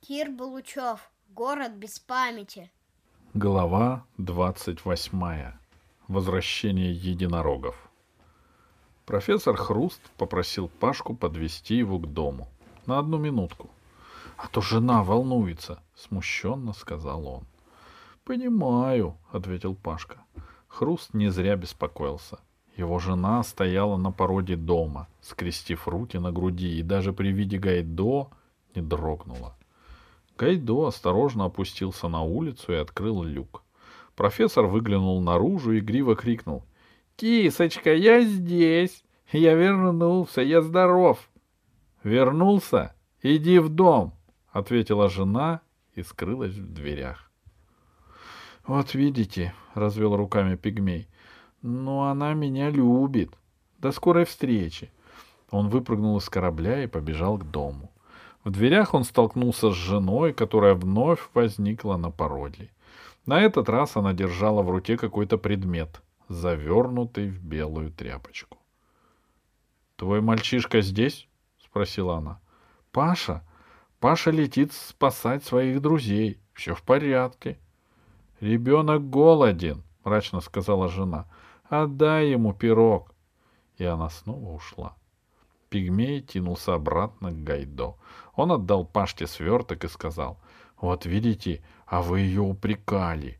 Кир Балучев. Город без памяти. Глава 28. Возвращение единорогов. Профессор Хруст попросил Пашку подвести его к дому. На одну минутку. А то жена волнуется, смущенно сказал он. Понимаю, ответил Пашка. Хруст не зря беспокоился. Его жена стояла на породе дома, скрестив руки на груди, и даже при виде Гайдо не дрогнула. Гайдо осторожно опустился на улицу и открыл люк. Профессор выглянул наружу и гриво крикнул. «Кисочка, я здесь! Я вернулся, я здоров!» «Вернулся? Иди в дом!» — ответила жена и скрылась в дверях. «Вот видите», — развел руками пигмей, — «но она меня любит. До скорой встречи». Он выпрыгнул из корабля и побежал к дому. В дверях он столкнулся с женой, которая вновь возникла на породе. На этот раз она держала в руке какой-то предмет, завернутый в белую тряпочку. — Твой мальчишка здесь? — спросила она. — Паша. Паша летит спасать своих друзей. Все в порядке. — Ребенок голоден, — мрачно сказала жена. — Отдай ему пирог. И она снова ушла. — Пигмей тянулся обратно к Гайдо. Он отдал Пашке сверток и сказал, «Вот видите, а вы ее упрекали».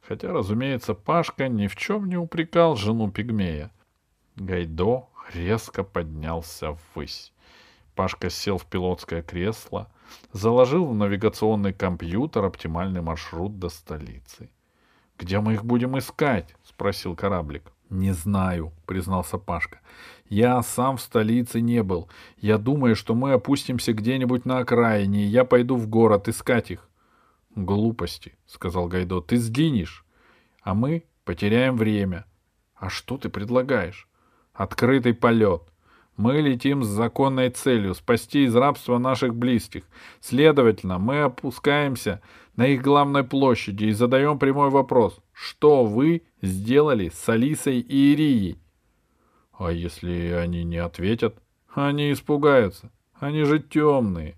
Хотя, разумеется, Пашка ни в чем не упрекал жену Пигмея. Гайдо резко поднялся ввысь. Пашка сел в пилотское кресло, заложил в навигационный компьютер оптимальный маршрут до столицы. «Где мы их будем искать?» — спросил кораблик. «Не знаю», — признался Пашка. «Я сам в столице не был. Я думаю, что мы опустимся где-нибудь на окраине, и я пойду в город искать их». «Глупости», — сказал Гайдо. «Ты сгинешь, а мы потеряем время». «А что ты предлагаешь?» «Открытый полет. Мы летим с законной целью — спасти из рабства наших близких. Следовательно, мы опускаемся на их главной площади и задаем прямой вопрос. Что вы сделали с Алисой и Ирией? А если они не ответят? Они испугаются. Они же темные.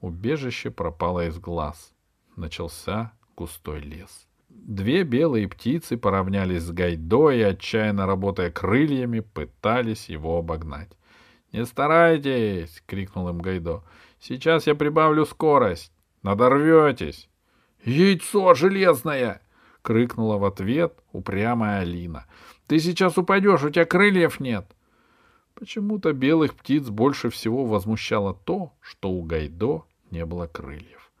Убежище пропало из глаз. Начался густой лес. Две белые птицы поравнялись с Гайдо и, отчаянно работая крыльями, пытались его обогнать. «Не старайтесь!» — крикнул им Гайдо. «Сейчас я прибавлю скорость. Надорветесь!» «Яйцо железное!» — крикнула в ответ упрямая Алина. «Ты сейчас упадешь, у тебя крыльев нет!» Почему-то белых птиц больше всего возмущало то, что у Гайдо не было крыльев.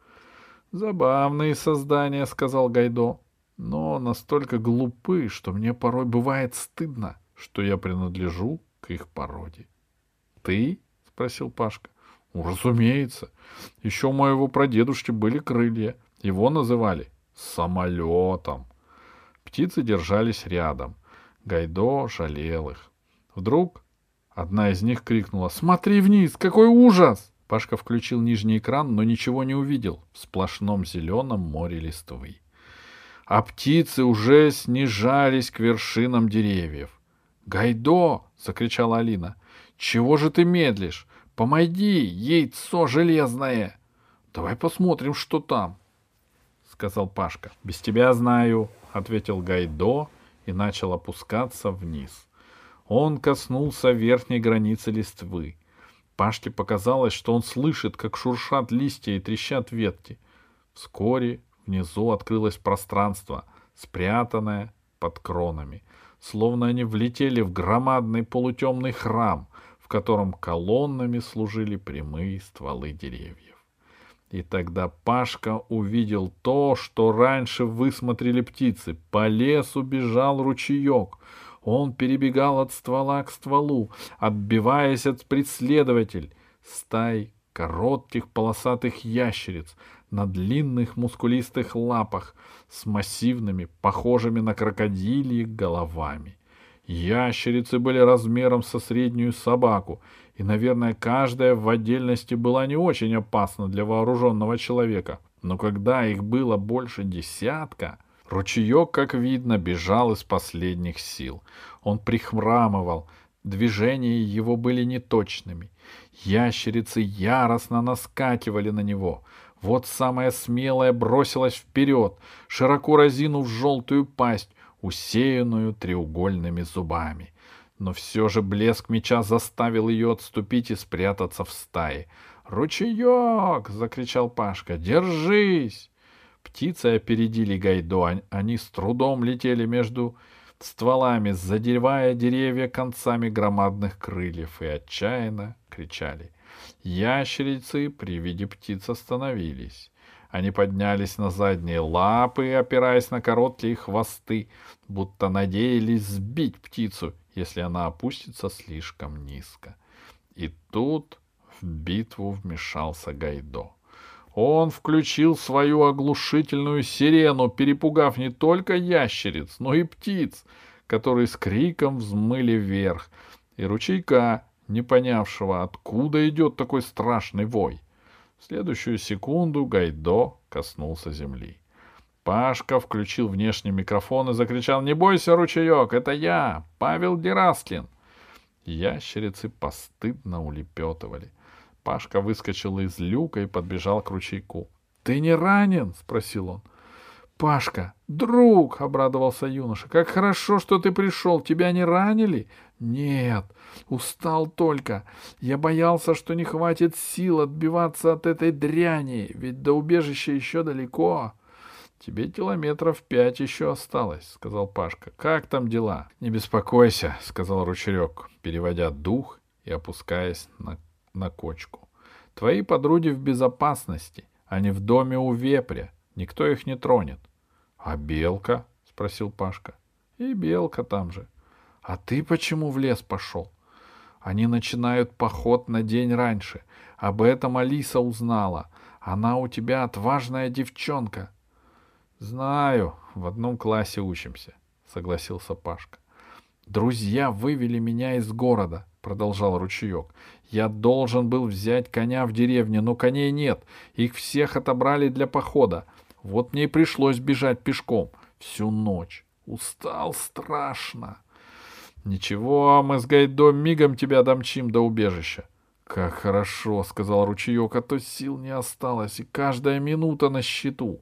«Забавные создания», — сказал Гайдо, — «но настолько глупы, что мне порой бывает стыдно, что я принадлежу к их породе». «Ты?» — спросил Пашка. «Разумеется. Еще у моего прадедушки были крылья. Его называли самолетом. Птицы держались рядом. Гайдо жалел их. Вдруг одна из них крикнула «Смотри вниз! Какой ужас!» Пашка включил нижний экран, но ничего не увидел в сплошном зеленом море листвы. А птицы уже снижались к вершинам деревьев. «Гайдо!» — закричала Алина. «Чего же ты медлишь? Помоги, яйцо железное!» «Давай посмотрим, что там!» Сказал Пашка. Без тебя знаю, ответил Гайдо и начал опускаться вниз. Он коснулся верхней границы листвы. Пашке показалось, что он слышит, как шуршат листья и трещат ветки. Вскоре внизу открылось пространство, спрятанное под кронами, словно они влетели в громадный полутемный храм, в котором колоннами служили прямые стволы деревьев. И тогда Пашка увидел то, что раньше высмотрели птицы. По лесу бежал ручеек. Он перебегал от ствола к стволу, отбиваясь от преследователей. Стай коротких полосатых ящериц на длинных мускулистых лапах с массивными, похожими на крокодильи, головами. Ящерицы были размером со среднюю собаку и, наверное, каждая в отдельности была не очень опасна для вооруженного человека. Но когда их было больше десятка, ручеек, как видно, бежал из последних сил. Он прихрамывал, движения его были неточными. Ящерицы яростно наскакивали на него. Вот самая смелая бросилась вперед, широко разинув желтую пасть, усеянную треугольными зубами. Но все же блеск меча заставил ее отступить и спрятаться в стае. «Ручеек!» — закричал Пашка. «Держись!» Птицы опередили Гайдо. Они с трудом летели между стволами, задевая деревья концами громадных крыльев, и отчаянно кричали. Ящерицы при виде птиц остановились. Они поднялись на задние лапы, опираясь на короткие хвосты, будто надеялись сбить птицу, если она опустится слишком низко. И тут в битву вмешался Гайдо. Он включил свою оглушительную сирену, перепугав не только ящериц, но и птиц, которые с криком взмыли вверх, и ручейка, не понявшего, откуда идет такой страшный вой. В следующую секунду Гайдо коснулся земли. Пашка включил внешний микрофон и закричал «Не бойся, ручеек, это я, Павел Дерастлин!» Ящерицы постыдно улепетывали — Пашка выскочил из люка и подбежал к ручейку. — Ты не ранен? — спросил он. — Пашка, друг! — обрадовался юноша. — Как хорошо, что ты пришел. Тебя не ранили? — Нет, устал только. Я боялся, что не хватит сил отбиваться от этой дряни, ведь до убежища еще далеко. — Тебе километров пять еще осталось, — сказал Пашка. — Как там дела? — Не беспокойся, — сказал ручерек, переводя дух и опускаясь на на кочку. Твои подруги в безопасности, они в доме у вепря, никто их не тронет. — А белка? — спросил Пашка. — И белка там же. — А ты почему в лес пошел? Они начинают поход на день раньше. Об этом Алиса узнала. Она у тебя отважная девчонка. — Знаю, в одном классе учимся, — согласился Пашка. Друзья вывели меня из города, продолжал ручеек. Я должен был взять коня в деревне, но коней нет. Их всех отобрали для похода. Вот мне и пришлось бежать пешком всю ночь. Устал страшно. Ничего, мы с Гайдо мигом тебя домчим до убежища. Как хорошо, сказал ручеек, а то сил не осталось, и каждая минута на счету.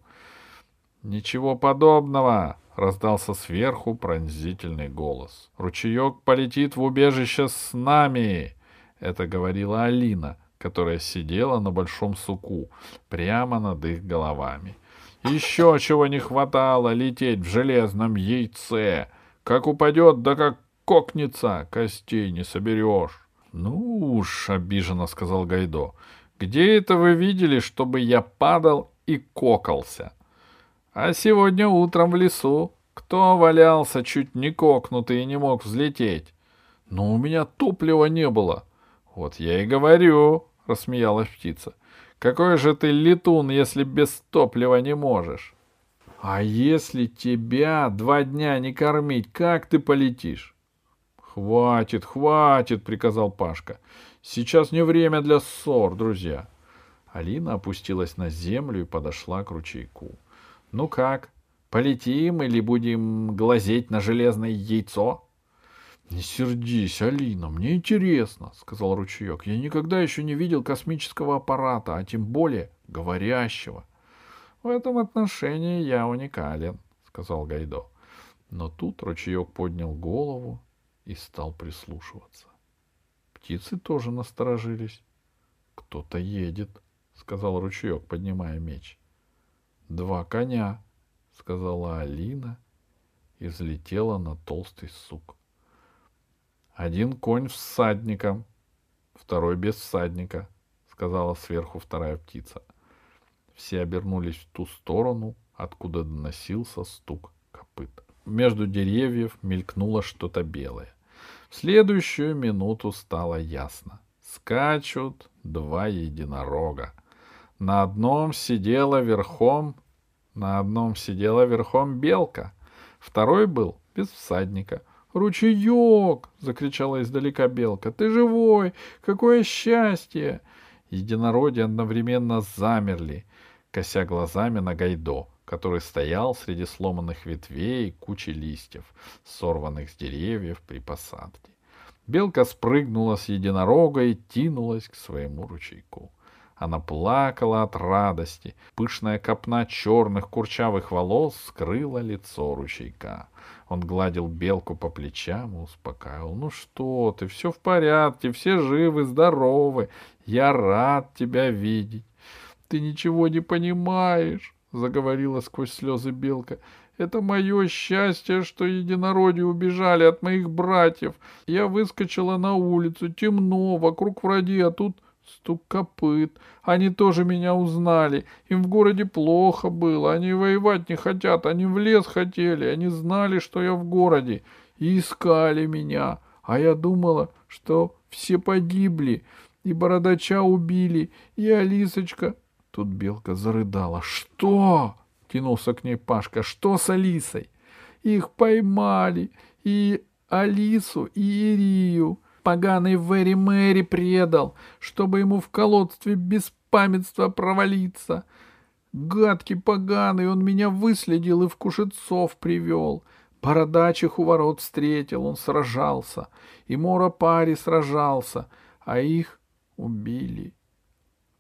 Ничего подобного, раздался сверху пронзительный голос. «Ручеек полетит в убежище с нами!» Это говорила Алина, которая сидела на большом суку, прямо над их головами. «Еще чего не хватало лететь в железном яйце! Как упадет, да как кокнется, костей не соберешь!» «Ну уж», — обиженно сказал Гайдо, — «где это вы видели, чтобы я падал и кокался?» А сегодня утром в лесу кто валялся чуть не кокнутый и не мог взлететь? Но у меня топлива не было. Вот я и говорю, рассмеялась птица. Какой же ты летун, если без топлива не можешь? А если тебя два дня не кормить, как ты полетишь? Хватит, хватит, приказал Пашка. Сейчас не время для ссор, друзья. Алина опустилась на землю и подошла к ручейку. — Ну как? Полетим или будем глазеть на железное яйцо? — Не сердись, Алина, мне интересно, — сказал ручеек. — Я никогда еще не видел космического аппарата, а тем более говорящего. — В этом отношении я уникален, — сказал Гайдо. Но тут ручеек поднял голову и стал прислушиваться. Птицы тоже насторожились. — Кто-то едет, — сказал ручеек, поднимая меч. — Два коня, сказала Алина и взлетела на толстый сук. Один конь всадником, второй без всадника, сказала сверху вторая птица. Все обернулись в ту сторону, откуда доносился стук копыт. Между деревьев мелькнуло что-то белое. В следующую минуту стало ясно. Скачут два единорога. На одном сидела верхом, на одном сидела верхом белка, второй был без всадника. «Ручеек!» — закричала издалека белка. «Ты живой! Какое счастье!» Единороди одновременно замерли, кося глазами на Гайдо, который стоял среди сломанных ветвей и кучи листьев, сорванных с деревьев при посадке. Белка спрыгнула с единорога и тянулась к своему ручейку. Она плакала от радости. Пышная копна черных курчавых волос скрыла лицо ручейка. Он гладил белку по плечам и успокаивал. «Ну что ты, все в порядке, все живы, здоровы. Я рад тебя видеть». «Ты ничего не понимаешь», — заговорила сквозь слезы белка. Это мое счастье, что единороди убежали от моих братьев. Я выскочила на улицу, темно, вокруг враги, а тут стук копыт. Они тоже меня узнали. Им в городе плохо было. Они воевать не хотят, они в лес хотели. Они знали, что я в городе, и искали меня. А я думала, что все погибли, и бородача убили, и Алисочка. Тут белка зарыдала. Что? кинулся к ней Пашка. Что с Алисой? Их поймали. И Алису, и Ирию. Поганый Вэри Мэри предал, чтобы ему в колодстве без памятства провалиться. Гадкий поганый, он меня выследил и в Кушецов привел. Бородачих у ворот встретил, он сражался. И Мора Пари сражался, а их убили.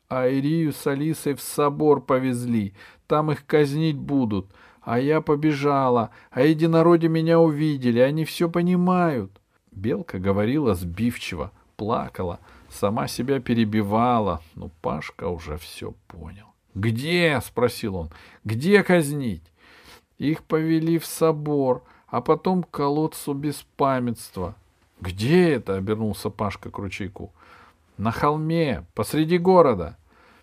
А Ирию с Алисой в собор повезли, там их казнить будут. А я побежала, а единороди меня увидели, они все понимают. Белка говорила сбивчиво, плакала, сама себя перебивала, но Пашка уже все понял. «Где?» — спросил он. «Где казнить?» Их повели в собор, а потом к колодцу беспамятства. «Где это?» — обернулся Пашка к ручейку. «На холме, посреди города».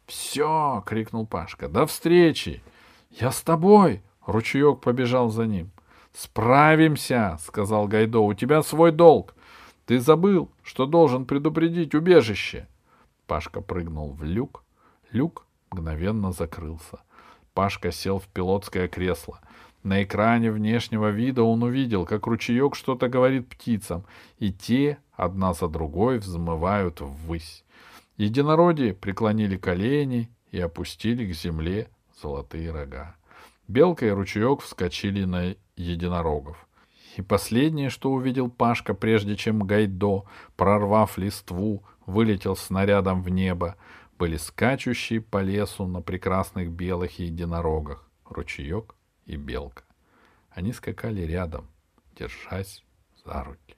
«Все!» — крикнул Пашка. «До встречи!» «Я с тобой!» — ручеек побежал за ним. «Справимся!» — сказал Гайдо. «У тебя свой долг. Ты забыл, что должен предупредить убежище!» Пашка прыгнул в люк. Люк мгновенно закрылся. Пашка сел в пилотское кресло. На экране внешнего вида он увидел, как ручеек что-то говорит птицам, и те одна за другой взмывают ввысь. Единороди преклонили колени и опустили к земле золотые рога. Белка и ручеек вскочили на единорогов. И последнее, что увидел Пашка, прежде чем Гайдо, прорвав листву, вылетел снарядом в небо, были скачущие по лесу на прекрасных белых единорогах ручеек и белка. Они скакали рядом, держась за руки.